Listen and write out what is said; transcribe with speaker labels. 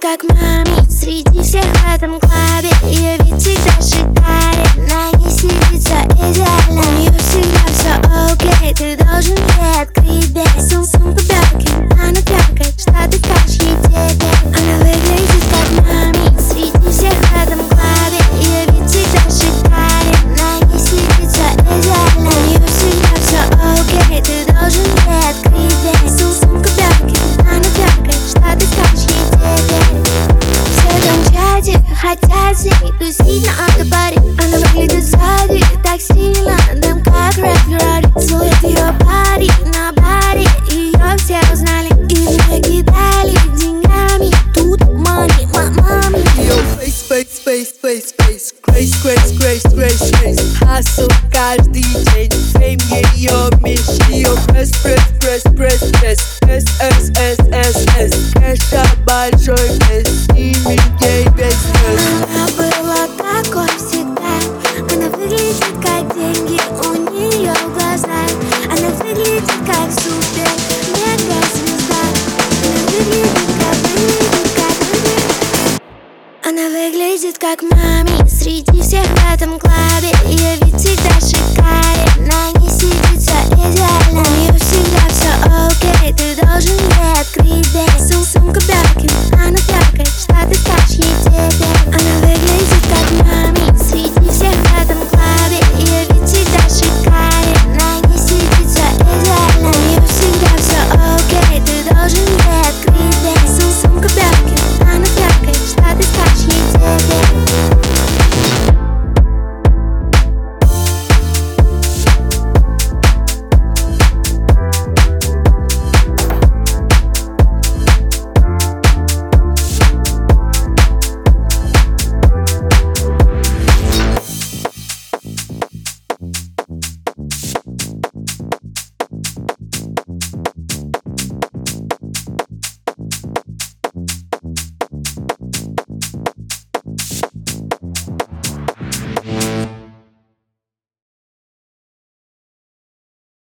Speaker 1: Как маме Среди там в чате хотят с ней тусить на автопаре Она выглядит сзади так сильно Дым как рэп Ferrari Целует ее парень на баре Ее все узнали и накидали деньгами Тут money, мамами
Speaker 2: Ее face, face, face, face, face Grace, grace, grace, grace, grace Hustle каждый день Фейм ее меч Ее пресс, пресс, пресс, пресс, пресс С, С, С, С, С Кэша большой вес
Speaker 1: Она выглядит как мами Среди всех в этом клубе. Я